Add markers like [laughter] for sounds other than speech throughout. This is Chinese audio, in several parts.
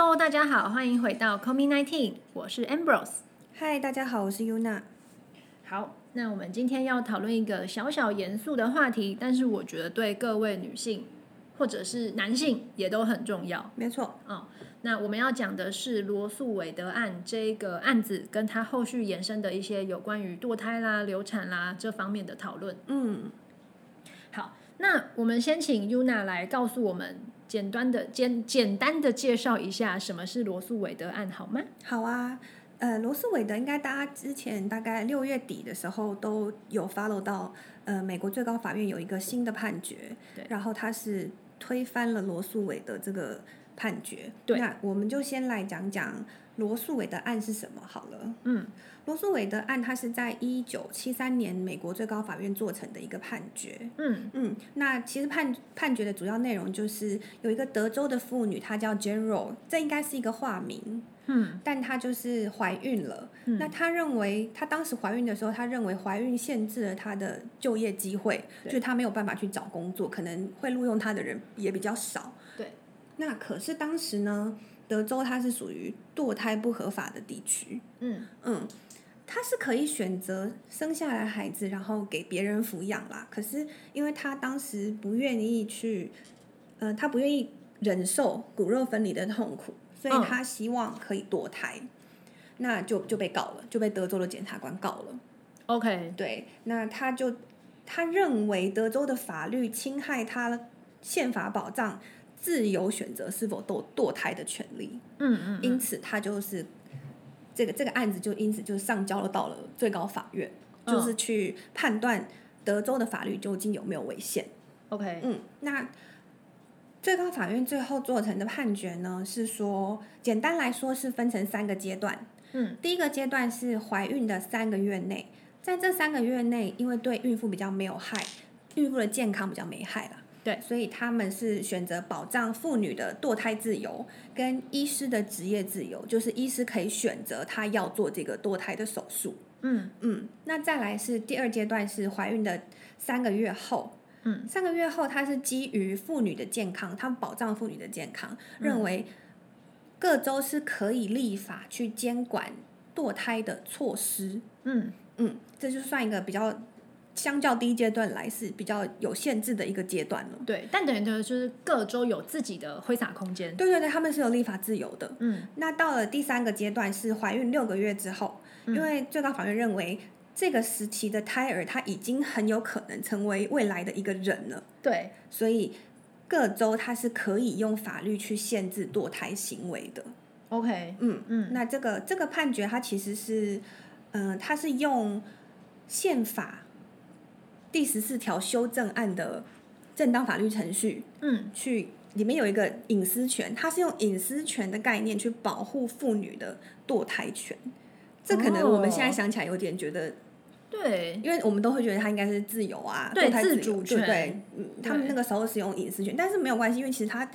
Hello，大家好，欢迎回到 c o m i Nineteen，我是 Ambrose。Hi，，大家好，我是 Yuna。好，那我们今天要讨论一个小小严肃的话题，但是我觉得对各位女性或者是男性也都很重要。没错，哦，那我们要讲的是罗素韦德案这个案子，跟它后续延伸的一些有关于堕胎啦、流产啦这方面的讨论。嗯，好，那我们先请 Yuna 来告诉我们简单的简简单的介绍一下什么是罗素韦德案，好吗？好啊。呃，罗斯韦德应该大家之前大概六月底的时候都有 follow 到，呃，美国最高法院有一个新的判决，对然后它是推翻了罗素韦德这个判决。对那我们就先来讲讲罗素韦的案是什么好了。嗯，罗素韦的案它是在一九七三年美国最高法院做成的一个判决。嗯嗯，那其实判判决的主要内容就是有一个德州的妇女，她叫 General，这应该是一个化名，嗯但她就是怀孕了。那她认为，她当时怀孕的时候，她认为怀孕限制了她的就业机会，就是她没有办法去找工作，可能会录用她的人也比较少。对。那可是当时呢，德州它是属于堕胎不合法的地区，嗯嗯，他是可以选择生下来孩子，然后给别人抚养啦。可是因为他当时不愿意去，呃，他不愿意忍受骨肉分离的痛苦，所以嗯他希望可以堕胎，那就就被告了，就被德州的检察官告了。，OK，对，那他就他认为德州的法律侵害他宪法保障自由选择是否堕堕胎的权利。嗯嗯因此他就是这个这个案子就因此就上交了到了最高法院，嗯就是去判断德州的法律究竟有没有违宪。，OK，嗯，那最高法院最后做成的判决呢，是说简单来说是分成三个阶段。嗯，第一个阶段是怀孕的三个月内，在这三个月内，因为对孕妇比较没有害，孕妇的健康比较没害啦。对。所以他们是选择保障妇女的堕胎自由跟医师的职业自由，就是医师可以选择他要做这个堕胎的手术。嗯。嗯，那再来是第二阶段是怀孕的三个月后，嗯，三个月后它是基于妇女的健康，他们保障妇女的健康，认为各州是可以立法去监管堕胎的措施。嗯。嗯，这就算一个比较相较第一阶段来是比较有限制的一个阶段了。对，但等于就是各州有自己的挥洒空间。对对对，他们是有立法自由的。嗯那到了第三个阶段是怀孕六个月之后，因为最高法院认为这个时期的胎儿他已经很有可能成为未来的一个人了，对，所以各州它是可以用法律去限制堕胎行为的。，OK，嗯嗯那这个这个判决它其实是，嗯、它是用宪法第十四条修正案的正当法律程序嗯去里面有一个隐私权，它是用隐私权的概念去保护妇女的堕胎权。这可能我们现在哦想起来有点觉得，对，因为我们都会觉得它应该是自由啊，对堕胎自自主权对对？嗯，他们那个时候是用隐私权，但是没有关系，因为其实它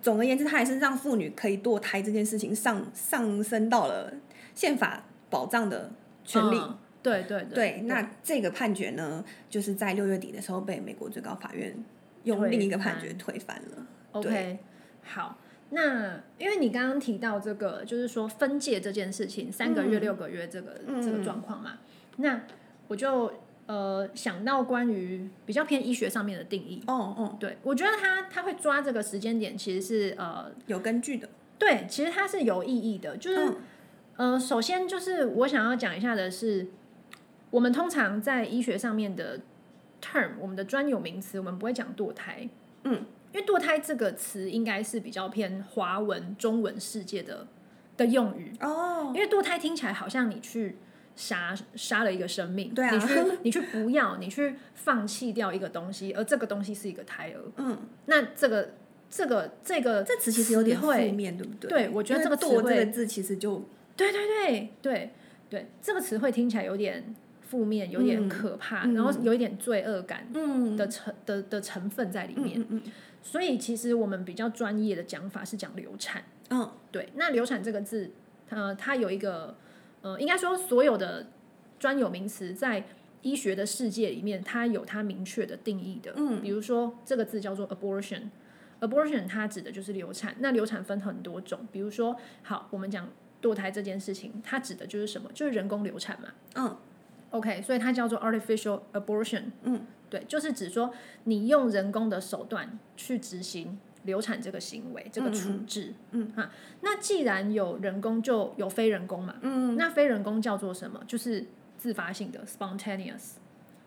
总而言之，它还是让妇女可以堕胎这件事情上上升到了宪法保障的权利。嗯对对对，那这个判决呢，就是在六月底的时候被美国最高法院用另一个判决推翻了。OK，好。那因为你刚刚提到这个，就是说分界这件事情，三个月、嗯六个月这个、嗯这个状况嘛，那我就呃想到关于比较偏医学上面的定义。哦哦，对，我觉得他他会抓这个时间点，其实是呃，有根据的。对，其实它是有意义的。就是、嗯呃，首先就是我想要讲一下的是，我们通常在医学上面的 term，我们的专有名词，我们不会讲堕胎。嗯，因为堕胎这个词应该是比较偏华文、中文世界的的用语，哦。因为堕胎听起来好像你去杀杀了一个生命，对啊。你去你去不要，你去放弃掉一个东西，而这个东西是一个胎儿，嗯，那这个这个这个这词其实有点负会，面，对不对？对我觉得这个堕这个字其实就对对对对对，这个词汇听起来有点负面，有点嗯可怕，嗯然后有一点罪恶感嗯的成的的成分在里嗯面。所以其实我们比较专业的讲法是讲流产。嗯对，那流产这个字，呃，它有一个呃，应该说所有的专有名词在医学的世界里面，它有它明确的定义的。嗯比如说这个字叫做 abortion。abortion 它指的就是流产。那流产分很多种，比如说，好，我们讲堕胎这件事情，它指的就是什么？就是人工流产嘛。嗯 OK，所以它叫做 artificial abortion。嗯，对，就是指说你用人工的手段去执行流产这个行为，这个处置。嗯啊，那既然有人工，就有非人工嘛。嗯，那非人工叫做什么？就是自发性的 spontaneous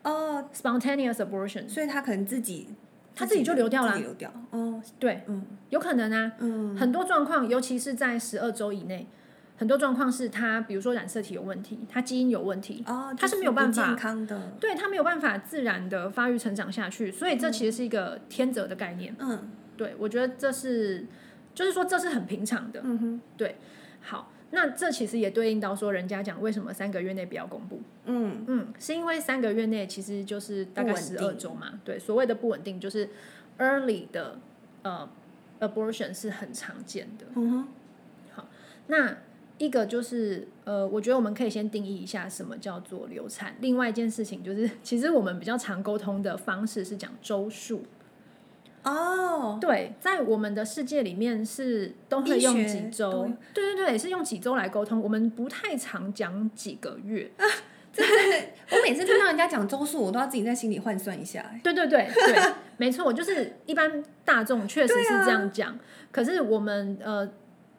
哦，spontaneous abortion。所以他可能自己他自己就流掉了流掉。哦，对，嗯有可能啊。嗯很多状况，尤其是在十二周以内，很多状况是他，比如说染色体有问题，他基因有问题，哦，他是没有办法健康的。对他没有办法自然的发育成长下去，所以这其实是一个天择的概念。嗯对我觉得这是，就是说这是很平常的。嗯哼对好，那这其实也对应到说，人家讲为什么三个月内不要公布？嗯嗯，是因为三个月内其实就是大概十二周嘛。对，所谓的不稳定就是 early 的呃 abortion 是很常见的。嗯哼好那一个就是呃，我觉得我们可以先定义一下什么叫做流产。另外一件事情就是，其实我们比较常沟通的方式是讲周数。哦，对，在我们的世界里面是都会用几周，对对对，是用几周来沟通。我们不太常讲几个月。我每次听到人家讲周数，我都要自己在心里换算一下。哎对对对对，没错，就是一般大众确实是这啊样讲，可是我们呃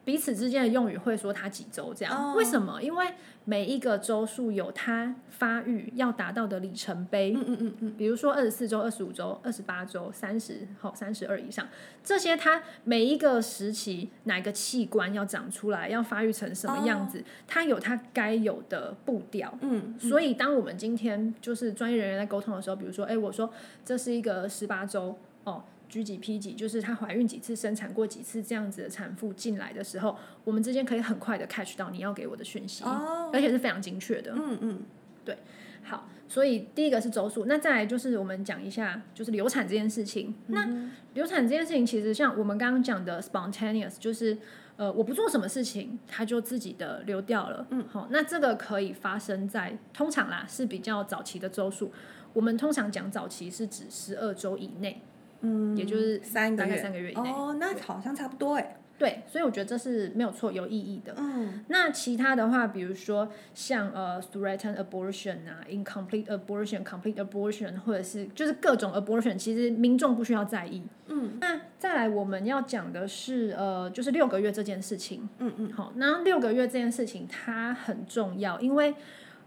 彼此之间的用语会说它几周这样，哦。为什么？因为每一个周数有它发育要达到的里程碑，嗯嗯嗯嗯，比如说二十四周、二十五周、二十八周、三十好、三十二以上，这些它每一个时期哪个器官要长出来，要发育成什么样子，它有它该有的步调。嗯，所以，当我们今天就是专业人员在沟通的时候，比如说，哎，我说这是一个十八周哦，G 几 P 几，就是她怀孕几次、生产过几次这样子的产妇进来的时候，我们之间可以很快的 catch 到你要给我的讯息，哦，而且是非常精确的。嗯嗯对好，所以第一个是周数，那再来就是我们讲一下就是流产这件事情。那流产这件事情，其实像我们刚刚讲的 spontaneous，就是呃我不做什么事情，它就自己的流掉了。嗯，好，那这个可以发生在通常啦是比较早期的周数。我们通常讲早期是指十二周以内，嗯，也就是大概三个月，三个月以内。哦，那好像差不多哎。对，所以我觉得这是没有错，有意义的。嗯那其他的话，比如说像呃 threatened abortion 啊，incomplete abortion、complete abortion，或者是就是各种 abortion，其实民众不需要在意。嗯那再来我们要讲的是呃，就是六个月这件事情。嗯嗯，好，那六个月这件事情它很重要，因为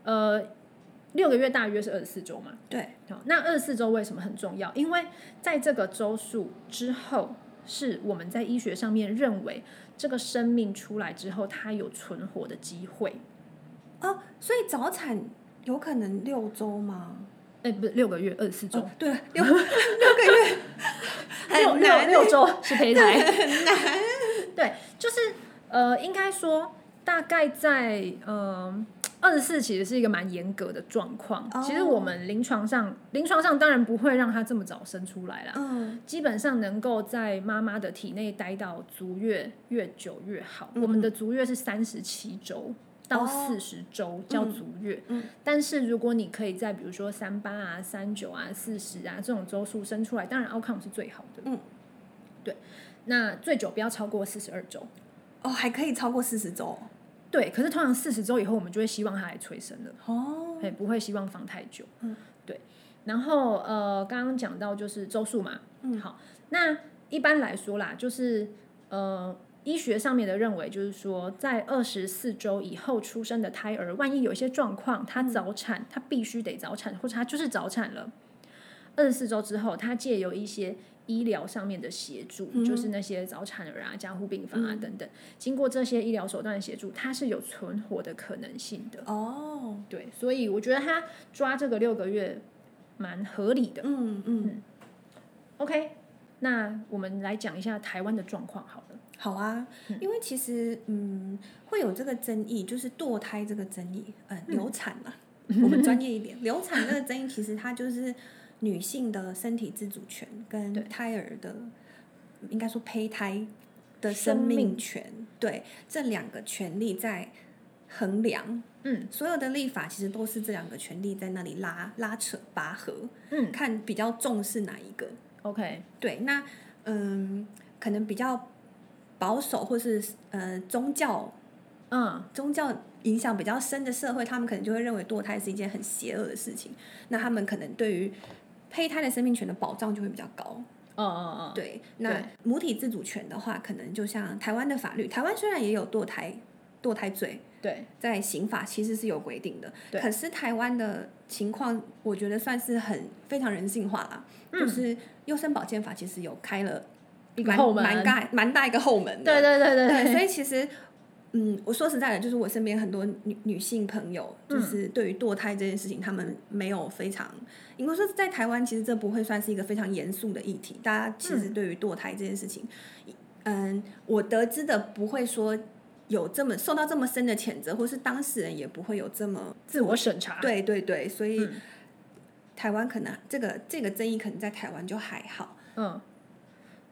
呃六个月大约是二十四周嘛。对，好，那二十四周为什么很重要？因为在这个周数之后，是我们在医学上面认为这个生命出来之后，它有存活的机会。哦，所以早产有可能六周吗？哎，不是六个月，二十四周，哦，对，六 [laughs] 六个月，[laughs] 六六六周是胚胎。[laughs] 很难。对，就是呃，应该说大概在呃二十四其实是一个蛮严格的状况。哦其实我们临床上，临床上当然不会让他这么早生出来啦。嗯基本上能够在妈妈的体内待到足月越久越好。嗯我们的足月是三十七周到哦四十周叫足月，嗯但是如果你可以在比如说三八啊、三九啊、四十啊这种周数生出来，当然 outcome 是最好的。嗯，对，那最久不要超过四十二周。哦，还可以超过四十周对，可是通常四十周以后，我们就会希望它来催生了。哦。哎，不会希望放太久。嗯，对。然后呃，刚刚讲到就是周数嘛，嗯，好，那一般来说啦，就是呃，医学上面的认为就是说，在二十四周以后出生的胎儿，万一有一些状况，他早产，他必须得早产，或者他就是早产了，二十四周之后，他借由一些医疗上面的协助，嗯就是那些早产儿啊、加护病房啊等等，经过这些医疗手段的协助，它是有存活的可能性的。哦，对，所以我觉得他抓这个六个月蛮合理的。嗯嗯，OK，那我们来讲一下台湾的状况好了。好啊，因为其实嗯会有这个争议，就是堕胎这个争议，呃，流产嘛，[laughs] 我们专业一点，流产这个争议其实它就是女性的身体自主权跟胎儿的，应该说胚胎的生命权，对这两个权利在衡量。嗯所有的立法其实都是这两个权利在那里拉拉扯拔河，嗯看比较重视哪一个。，OK，对，那嗯，可能比较保守或是呃宗教嗯，宗教影响比较深的社会，他们可能就会认为堕胎是一件很邪恶的事情。那他们可能对于胚胎的生命权的保障就会比较高。哦哦哦，对，那母体自主权的话，可能就像台湾的法律，台湾虽然也有堕胎堕胎罪，对，在刑法其实是有规定的，对。可是台湾的情况，我觉得算是很非常人性化啦。就是优生保健法其实有开了蛮一个后门。蛮大蛮大一个后门的。对对对对。对，所以其实，嗯，我说实在的，就是我身边很多女女性朋友，就是对于堕胎这件事情，他们没有非常，因为说在台湾，其实这不会算是一个非常严肃的议题。大家其实对于堕胎这件事情，嗯，我得知的不会说有这么受到这么深的谴责，或是当事人也不会有这么自我审查，对对对，所以、嗯台湾可能这个这个争议可能在台湾就还好。嗯，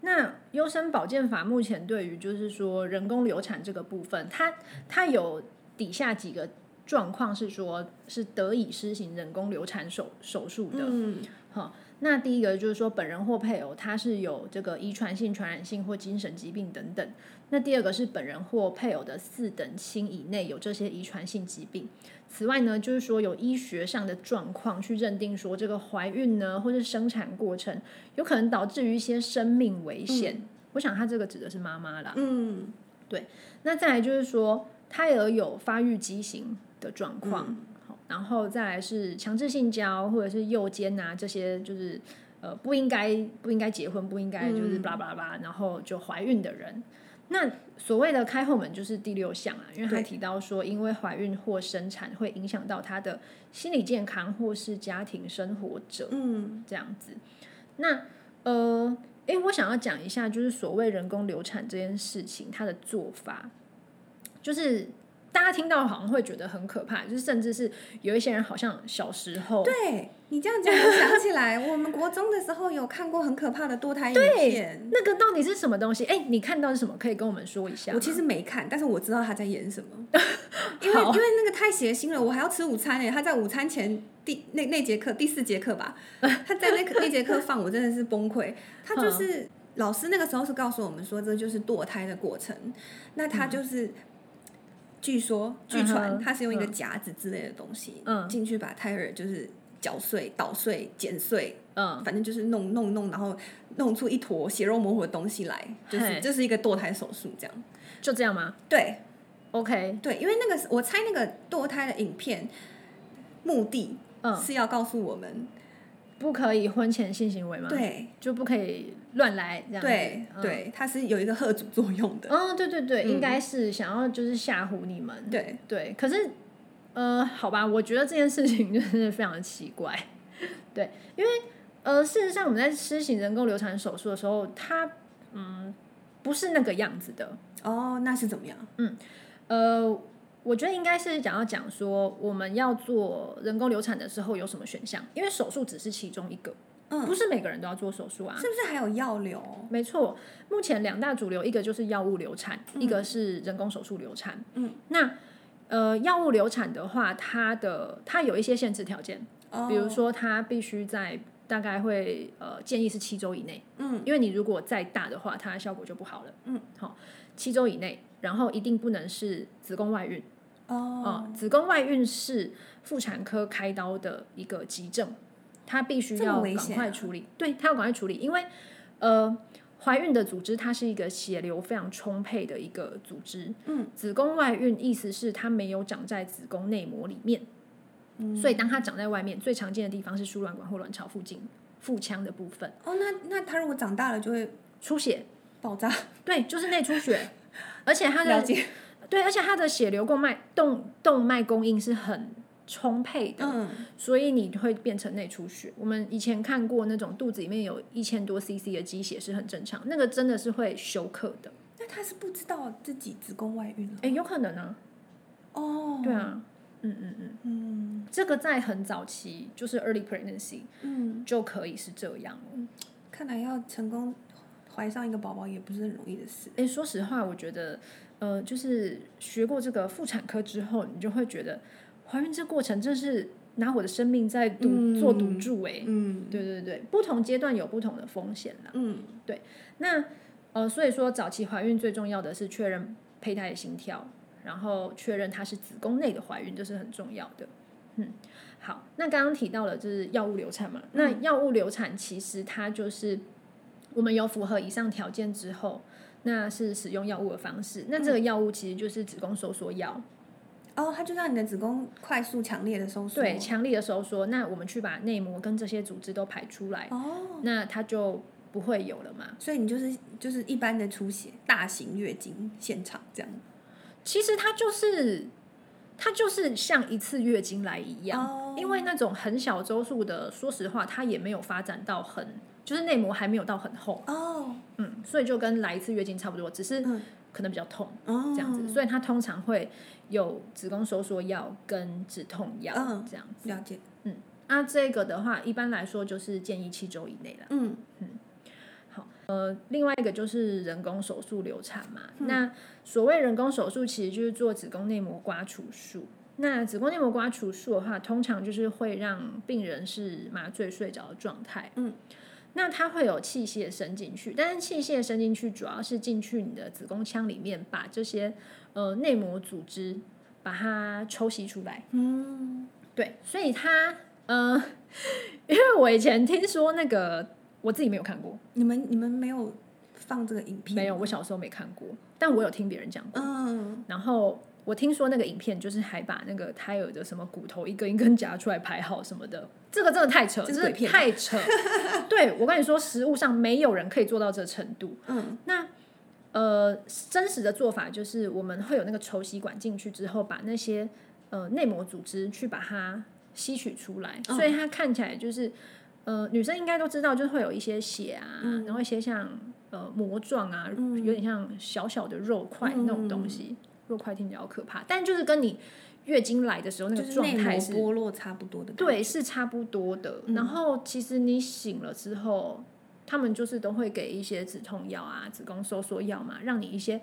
那优生保健法目前对于就是说人工流产这个部分，它它有底下几个状况是说是得以施行人工流产手手术的。嗯好，那第一个就是说本人或配偶他是有这个遗传性、传染性或精神疾病等等。那第二个是本人或配偶的四等亲以内有这些遗传性疾病。此外呢，就是说有医学上的状况去认定说这个怀孕呢，或是生产过程有可能导致于一些生命危险。我想他这个指的是妈妈啦。嗯对那再来就是说胎儿有发育畸形的状况，好，然后再来是强制性交或者是诱奸啊这些，就是呃不应该不应该结婚，不应该就是巴拉巴拉巴，然后就怀孕的人。那所谓的开后门就是第六项啊，因为他提到说，因为怀孕或生产会影响到他的心理健康或是家庭生活者，嗯。这样子。那呃，诶，我想要讲一下，就是所谓人工流产这件事情，它的做法，就是大家听到好像会觉得很可怕，就是甚至是有一些人好像小时候对你这样讲，我想起来，我们国中的时候有看过很可怕的堕胎影片。那个到底是什么东西？哎，你看到是什么？可以跟我们说一下。我其实没看，但是我知道他在演什么，[laughs] 因为因为那个太血腥了，我还要吃午餐呢。他在午餐前第那那节课第四节课吧，他在那个那节课放，我真的是崩溃。他就是 [laughs] 老师那个时候是告诉我们说，这就是堕胎的过程。那他就是，据说据嗯传他是用一个夹子之类的东西，嗯。进去把胎儿就是搅碎、捣碎、剪碎，嗯，反正就是弄弄弄，然后弄出一坨血肉模糊的东西来，就是嘿。这是一个堕胎手术这样。就这样吗？对？OK，对，因为那个我猜那个堕胎的影片目的嗯，是要告诉我们，不可以婚前性行为吗？，对就不可以乱来这样子。对嗯。对，它是有一个贺阻作用的。嗯，对对对，嗯应该是想要就是吓唬你们。对，对，可是呃，好吧，我觉得这件事情就是非常的奇怪。[laughs] 对，因为呃，事实上我们在施行人工流产手术的时候，它嗯不是那个样子的。哦，那是怎么样？嗯呃，我觉得应该是想要讲说，我们要做人工流产的时候有什么选项，因为手术只是其中一个，嗯不是每个人都要做手术啊。是不是还有药流？没错，目前两大主流，一个就是药物流产，一个是人工手术流产。嗯，那呃，药物流产的话，它的它有一些限制条件，哦，比如说它必须在大概会呃建议是七周以内，嗯，因为你如果再大的话，它的效果就不好了。嗯，好，七周以内，然后一定不能是子宫外孕。哦，哦，子宫外孕是妇产科开刀的一个急症，它必须要赶快处理。对，它要赶快处理，因为呃，怀孕的组织它是一个血流非常充沛的一个组织。嗯，子宫外孕意思是它没有长在子宫内膜里面，嗯所以当它长在外面，最常见的地方是输卵管或卵巢附近腹腔的部分哦，那那它如果长大了就会出血。爆炸。对，就是内出血，[laughs] 而且它的。对，而且它的血流供脉动动脉供应是很充沛的。嗯，所以你会变成内出血。我们以前看过那种肚子里面有一千多 CC 的积血是很正常，那个真的是会休克的。那他是不知道自己子宫外孕了。哎，有可能啊，哦，对，啊，嗯嗯嗯，嗯这个在很早期就是 early pregnancy 嗯，就可以是这样了。看来要成功怀上一个宝宝也不是很容易的事。哎，说实话，我觉得，呃，就是学过这个妇产科之后，你就会觉得怀孕这过程真是拿我的生命在赌、做赌注哎、嗯对对对，不同阶段有不同的风险啦。嗯对那呃，所以说早期怀孕最重要的是确认胚胎的心跳，然后确认它是子宫内的怀孕，这是很重要的。嗯，好，那刚刚提到了就是药物流产嘛，那药物流产其实它就是我们有符合以上条件之后，那是使用药物的方式。那这个药物其实就是子宫收缩药，哦，它就让你的子宫快速强烈的收缩。对，强烈的收缩。那我们去把内膜跟这些组织都排出来，哦，那它就不会有了嘛。所以你就是就是一般的出血，大型月经现场这样。其实它就是它就是像一次月经来一样，哦因为那种很小周数的，说实话，它也没有发展到很，就是内膜还没有到很厚，哦嗯，所以就跟来一次月经差不多，只是嗯可能比较痛哦，这样子，所以它通常会有子宫收缩药跟止痛药嗯这样子。了解。嗯那这个的话，一般来说就是建议七周以内了。嗯呃，另外一个就是人工手术流产嘛。嗯那所谓人工手术，其实就是做子宫内膜刮除术。那子宫内膜刮除术的话，通常就是会让病人是麻醉睡着的状态。嗯，那它会有器械伸进去，但是器械伸进去主要是进去你的子宫腔里面，把这些呃内膜组织把它抽吸出来。嗯对，所以它呃，[laughs] 因为我以前听说那个我自己没有看过，你们你们没有放这个影片？没有，我小时候没看过，但我有听别人讲过。嗯然后我听说那个影片就是还把那个胎儿的什么骨头一根一根夹出来排好什么的，这个真的太扯，太扯。[laughs] 对我跟你说，实物上没有人可以做到这程度。嗯那呃，真实的做法就是我们会有那个抽吸管进去之后，把那些呃内膜组织去把它吸取出来，嗯所以它看起来就是呃女生应该都知道，就是会有一些血啊，然后一些像呃膜状啊，嗯有点像小小的肉块那种东嗯西。肉块听起来好可怕，但就是跟你月经来的时候那个状态是剥落差不多的。对，是差不多的。然后其实你醒了之后，他们就是都会给一些止痛药啊、子宫收缩药嘛，让你一些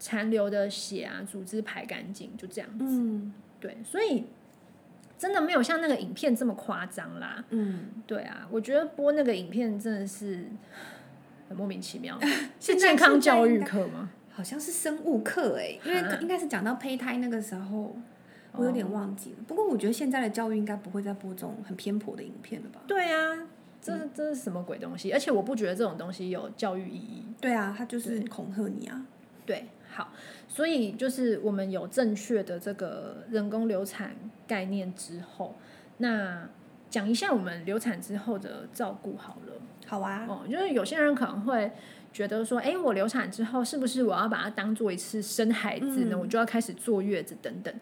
残留的血啊、组织排干净，就这样子。嗯对，所以真的没有像那个影片这么夸张啦。嗯，对啊，我觉得播那个影片真的是 [sighs] 很莫名其妙，[laughs] 是健康教育课吗？好像是生物课哎，因为啊应该是讲到胚胎那个时候，我有点忘记了。不过我觉得现在的教育应该不会再播这种很偏颇的影片了吧？对啊，这这是什么鬼东西？而且我不觉得这种东西有教育意义。对啊，他就是恐吓你啊。对，好，所以就是我们有正确的这个人工流产概念之后，那讲一下我们流产之后的照顾好了。好啊，哦，就是有些人可能会觉得说，哎，我流产之后是不是我要把它当做一次生孩子呢？嗯我就要开始坐月子等等。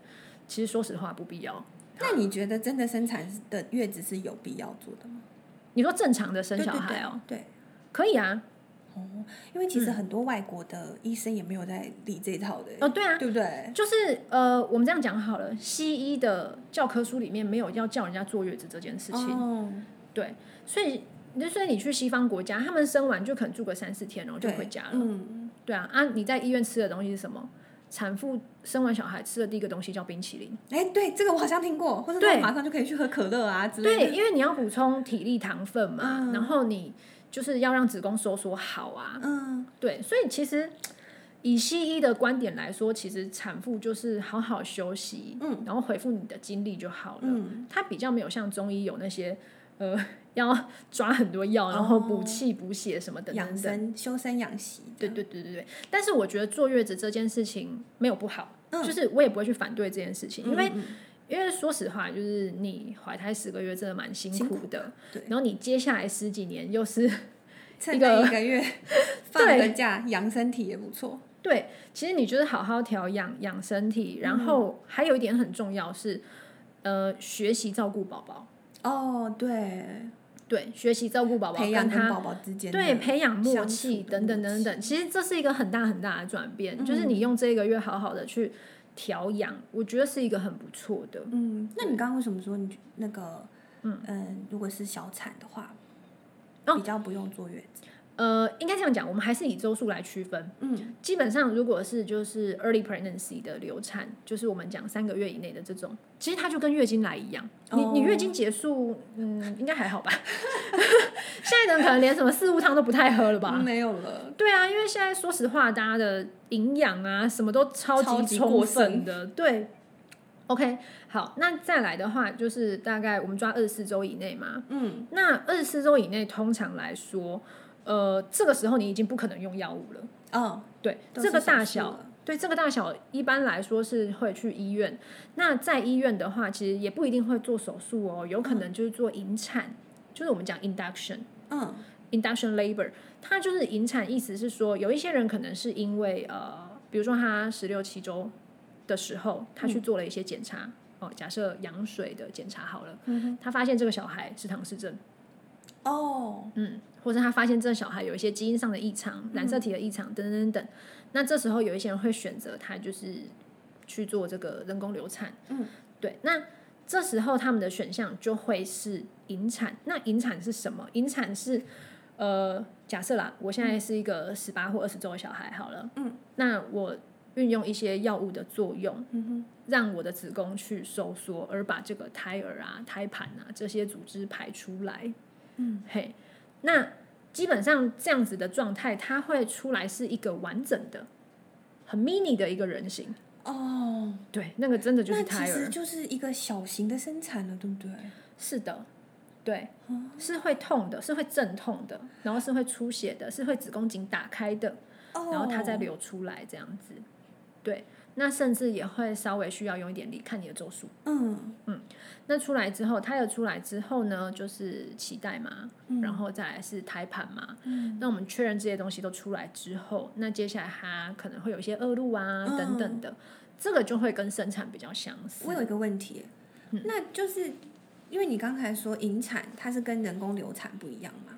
其实说实话不必要。那你觉得真的生产的月子是有必要做的吗？你说正常的生小孩哦，对，对可以啊。哦因为其实很多外国的医生也没有在理这一套的，哦，对啊，对不对？就是呃，我们这样讲好了，西医的教科书里面没有要叫人家坐月子这件事情。哦，对，所以就所以你去西方国家，他们生完就可能住个三四天，然后就回家了。嗯，对啊，啊，你在医院吃的东西是什么？产妇生完小孩吃的第一个东西叫冰淇淋。哎，对，这个我好像听过，或者对马上就可以去喝可乐啊之类的对，因为你要补充体力、糖分嘛，嗯然后你就是要让子宫收缩好啊。嗯，对，所以其实以西医的观点来说，其实产妇就是好好休息，嗯，然后回复你的精力就好了。嗯，它比较没有像中医有那些呃要抓很多药，然后补哦气、补血什么等养等等。生、修身养息。对对对对对，但是我觉得坐月子这件事情没有不好，嗯就是我也不会去反对这件事情，嗯，因为嗯因为说实话，就是你怀胎十个月真的蛮辛辛苦的，对然后你接下来十几年又是趁一个那一个月 [laughs] 放对个假养身体也不错。对，其实你就是好好调养养身体，嗯然后还有一点很重要是，呃，学习照顾宝宝，哦，对，对，学习照顾宝宝，培养宝宝之间对，培养默契等等等等，其实这是一个很大很大的转变，就是嗯。你用这个月好好的去调养，我觉得是一个很不错的。嗯，那你刚刚为什么说你那个嗯。如果是小产的话，哦。比较不用坐月子？呃，应该这样讲，我们还是以周数来区分。嗯，基本上如果是就是 early pregnancy 的流产，就是我们讲三个月以内的这种，其实它就跟月经来一样。你你月经结束，嗯，应该还好吧？现在人可能连什么四物汤都不太喝了吧？没有了。对啊，因为现在说实话，大家的营养啊什么都超超级级充分的。对，OK，好，那再来的话，就是大概我们抓二十四周以内嘛。嗯，那二十四周以内，通常来说，呃，这个时候你已经不可能用药物了。哦，对，都这个大小了，对这个大小，一般来说是会去医院。那在医院的话，其实也不一定会做手术哦，有可能就是做引产，就是我们讲 induction。嗯 induction labor，它就是引产，意思是说有一些人可能是因为呃，比如说他十六七周的时候，他去做了一些检查，哦，假设羊水的检查好了，他发现这个小孩是唐氏症，哦，嗯，或者他发现这个小孩有一些基因上的异常、染色体的异常等等等等，那这时候有一些人会选择他就是去做这个人工流产，嗯，对，那这时候他们的选项就会是引产。那引产是什么？引产是呃，假设啦，我现在是一个十八或二十周的小孩，好了，嗯，那我运用一些药物的作用，嗯哼，让我的子宫去收缩，而把这个胎儿啊、胎盘啊这些组织排出来。嗯，嘿，那基本上这样子的状态，它会出来是一个完整的、很 mini 的一个人形。哦，对，那个真的就是那胎儿。其实就是一个小型的生产了，对不对？是的，对，哦是会痛的，是会阵痛的，然后是会出血的，是会子宫颈打开的，哦，然后它再流出来这样子。对，那甚至也会稍微需要用一点力，看你的周数。嗯嗯那出来之后，胎儿出来之后呢，就是脐带嘛，嗯然后再来是胎盘嘛。嗯那我们确认这些东西都出来之后，那接下来它可能会有一些恶露啊、嗯等等的，这个就会跟生产比较相似我。有一个问题，嗯那就是因为你刚才说引产，它是跟人工流产不一样嘛？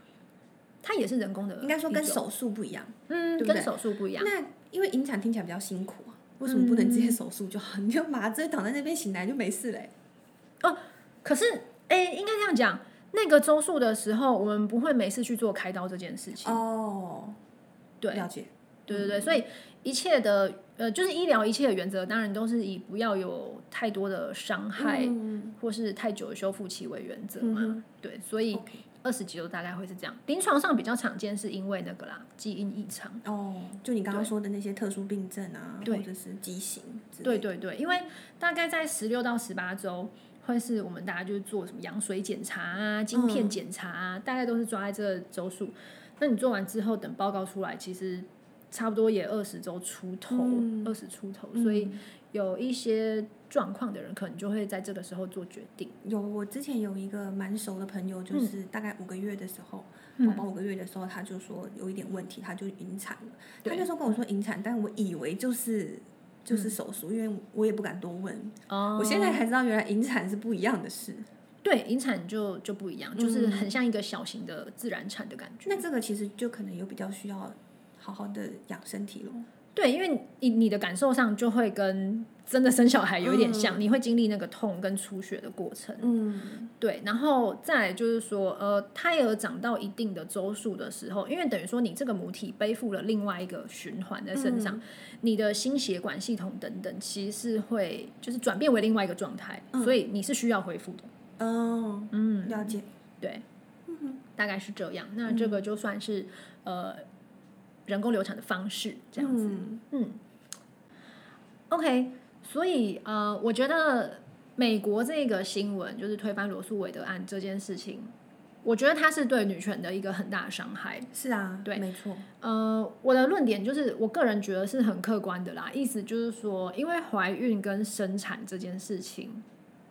它也是人工的，应该说跟，手术不一样。嗯，对对跟手术不一样。那因为引产听起来比较辛苦啊，为什么不能嗯直接手术就好？你就麻醉躺在那边醒来就没事嘞。哦可是，哎，应该这样讲，那个周数的时候，我们不会没事去做开刀这件事情。哦，对，了解。对对对，所以一切的呃，就是医疗一切的原则，当然都是以不要有太多的伤害、嗯或是太久的修复期为原则嘛。嗯对，所以二十几周大概会是这样。临床上比较常见是因为那个啦，基因异常。哦，就你刚刚说的那些特殊病症啊，或者是畸形。对对对，因为大概在十六到十八周。会是我们大家就是做什么羊水检查啊、晶片嗯检查啊，大概都是抓在这个周数。那你做完之后，等报告出来，其实差不多也二十周出头，嗯二十、出头，所以有一些状况的人，可能就会在这个时候做决定。有，我之前有一个蛮熟的朋友，就是大概五个月的时候，嗯宝宝五个月的时候，他就说有一点问题，他就引产了。他对那时候跟我说引产，但我以为就是就是手术，因为我也不敢多问。哦我现在才知道，原来引产是不一样的事。对引产就就不一样，就是很像一个小型的自然产的感觉。那这个其实就可能有比较需要好好的养身体咯。对，因为你你的感受上就会跟真的生小孩有一点像，你会经历那个痛跟出血的过程。嗯对，然后再来就是说，呃，胎儿长到一定的周数的时候，因为等于说你这个母体背负了另外一个循环在身上，你的心血管系统等等，其实是会就是转变为另外一个状态，所以你是需要恢复的。哦，嗯，了解。对，大概是这样。那这个就算是、呃人工流产的方式这样子。嗯嗯，OK，所以呃，我觉得美国这个新闻就是推翻罗素韦德案这件事情，我觉得它是对女权的一个很大的伤害。是啊，对没错。呃，我的论点就是，我个人觉得是很客观的啦，意思就是说，因为怀孕跟生产这件事情，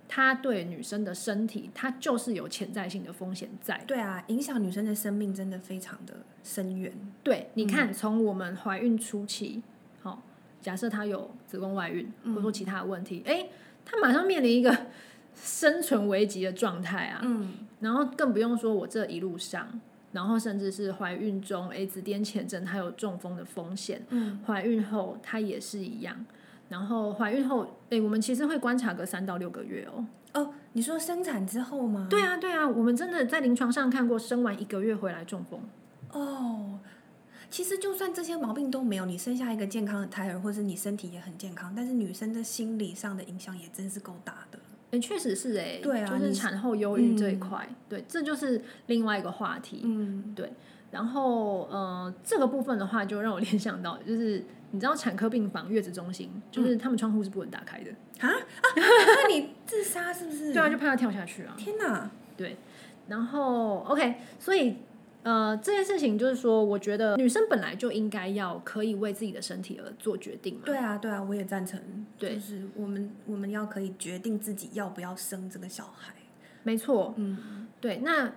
它对女生的身体，它就是有潜在性的风险在。对啊，影响女生的生命真的非常的深远。对，你看，从我们怀孕初期，好、假设她有子宫外孕，或者说其他的问题，哎、她马上面临一个生存危机的状态啊。嗯然后更不用说我这一路上，然后甚至是怀孕中，哎，子痫前症，还有中风的风险。嗯，怀孕后它也是一样。然后怀孕后，哎，我们其实会观察个三到六个月哦。哦，你说生产之后吗？对啊，对啊，我们真的在临床上看过，生完一个月回来中风。哦，其实就算这些毛病都没有，你生下一个健康的胎儿，或是你身体也很健康，但是女生的心理上的影响也真是够大的。哎，确实是哎，对啊就是产后忧郁这一块，对，这就是另外一个话题。嗯，对，然后呃，这个部分的话，就让我联想到，就是你知道产科病房、月子中心，就是他们窗户是不能打开的，啊啊，[laughs] 那你自杀是不是？对啊，就怕他跳下去啊。天哪，对，然后 OK，所以呃，这件事情就是说，我觉得女生本来就应该要可以为自己的身体而做决定嘛。对啊，对啊，我也赞成。对就是我们我们要可以决定自己要不要生这个小孩。没错，嗯，对，那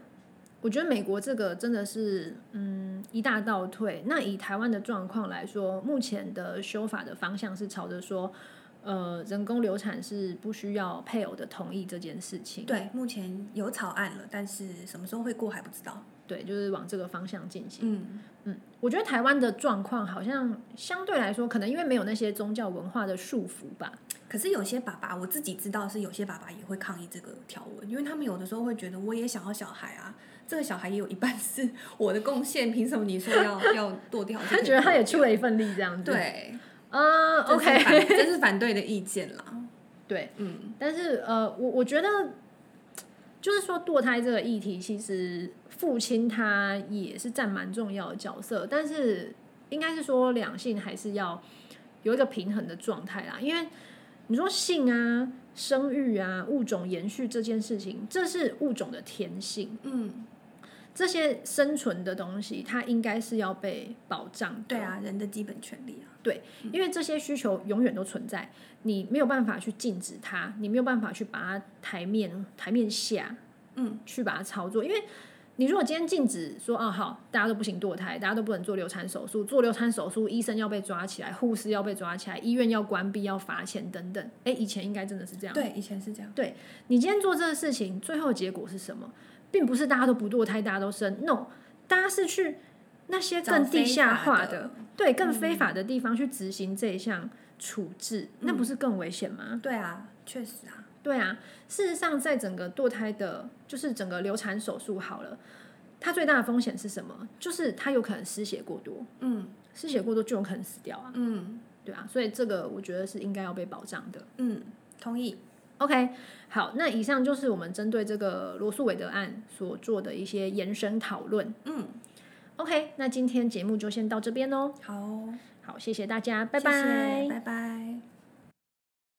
我觉得美国这个真的是嗯一大倒退。那以台湾的状况来说，目前的修法的方向是朝着说，呃，人工流产是不需要配偶的同意这件事情。对，目前有草案了，但是什么时候会过还不知道。对，就是往这个方向进行。嗯，嗯，我觉得台湾的状况好像相对来说，可能因为没有那些宗教文化的束缚吧。可是有些爸爸，我自己知道是有些爸爸也会抗议这个条文，因为他们有的时候会觉得我也想要小孩啊，这个小孩也有一半是 [laughs] 我的贡献，凭什么你说要要剁掉？他觉得他也出了一份力，这样子。，对啊、这 o 是 k 反这是反对的意见啦。[laughs] 对，嗯，但是呃，我我觉得就是说堕胎这个议题，其实父亲他也是占蛮重要的角色，但是应该是说两性还是要有一个平衡的状态啦，因为你说性啊、生育啊、物种延续这件事情，这是物种的天性，嗯，这些生存的东西，它应该是要被保障的。对啊，人的基本权利啊。对因为这些需求永远都存在，你没有办法去禁止它，你没有办法去把它台面台面下，嗯，去把它操作。因为你如果今天禁止说，哦好，大家都不行堕胎，大家都不能做流产手术，做流产手术医生要被抓起来，护士要被抓起来，医院要关闭，要罚钱等等。哎，以前应该真的是这样。对，以前是这样。对你今天做这个事情，最后的结果是什么？并不是大家都不堕胎，大家都生，no，大家是去那些更地下化的对，更非法的地方去执行这一项处置，那不是更危险吗？对啊，确实啊。对啊，事实上，在整个堕胎的，就是整个流产手术好了，它最大的风险是什么？就是它有可能失血过多，嗯失血过多就有可能死掉啊，嗯对啊，所以这个我觉得是应该要被保障的。嗯，同意。OK，好，那以上就是我们针对这个罗素韦德案所做的一些延伸讨论。嗯，OK，那今天节目就先到这边哦。好，好，谢谢大家，拜谢谢拜。拜拜。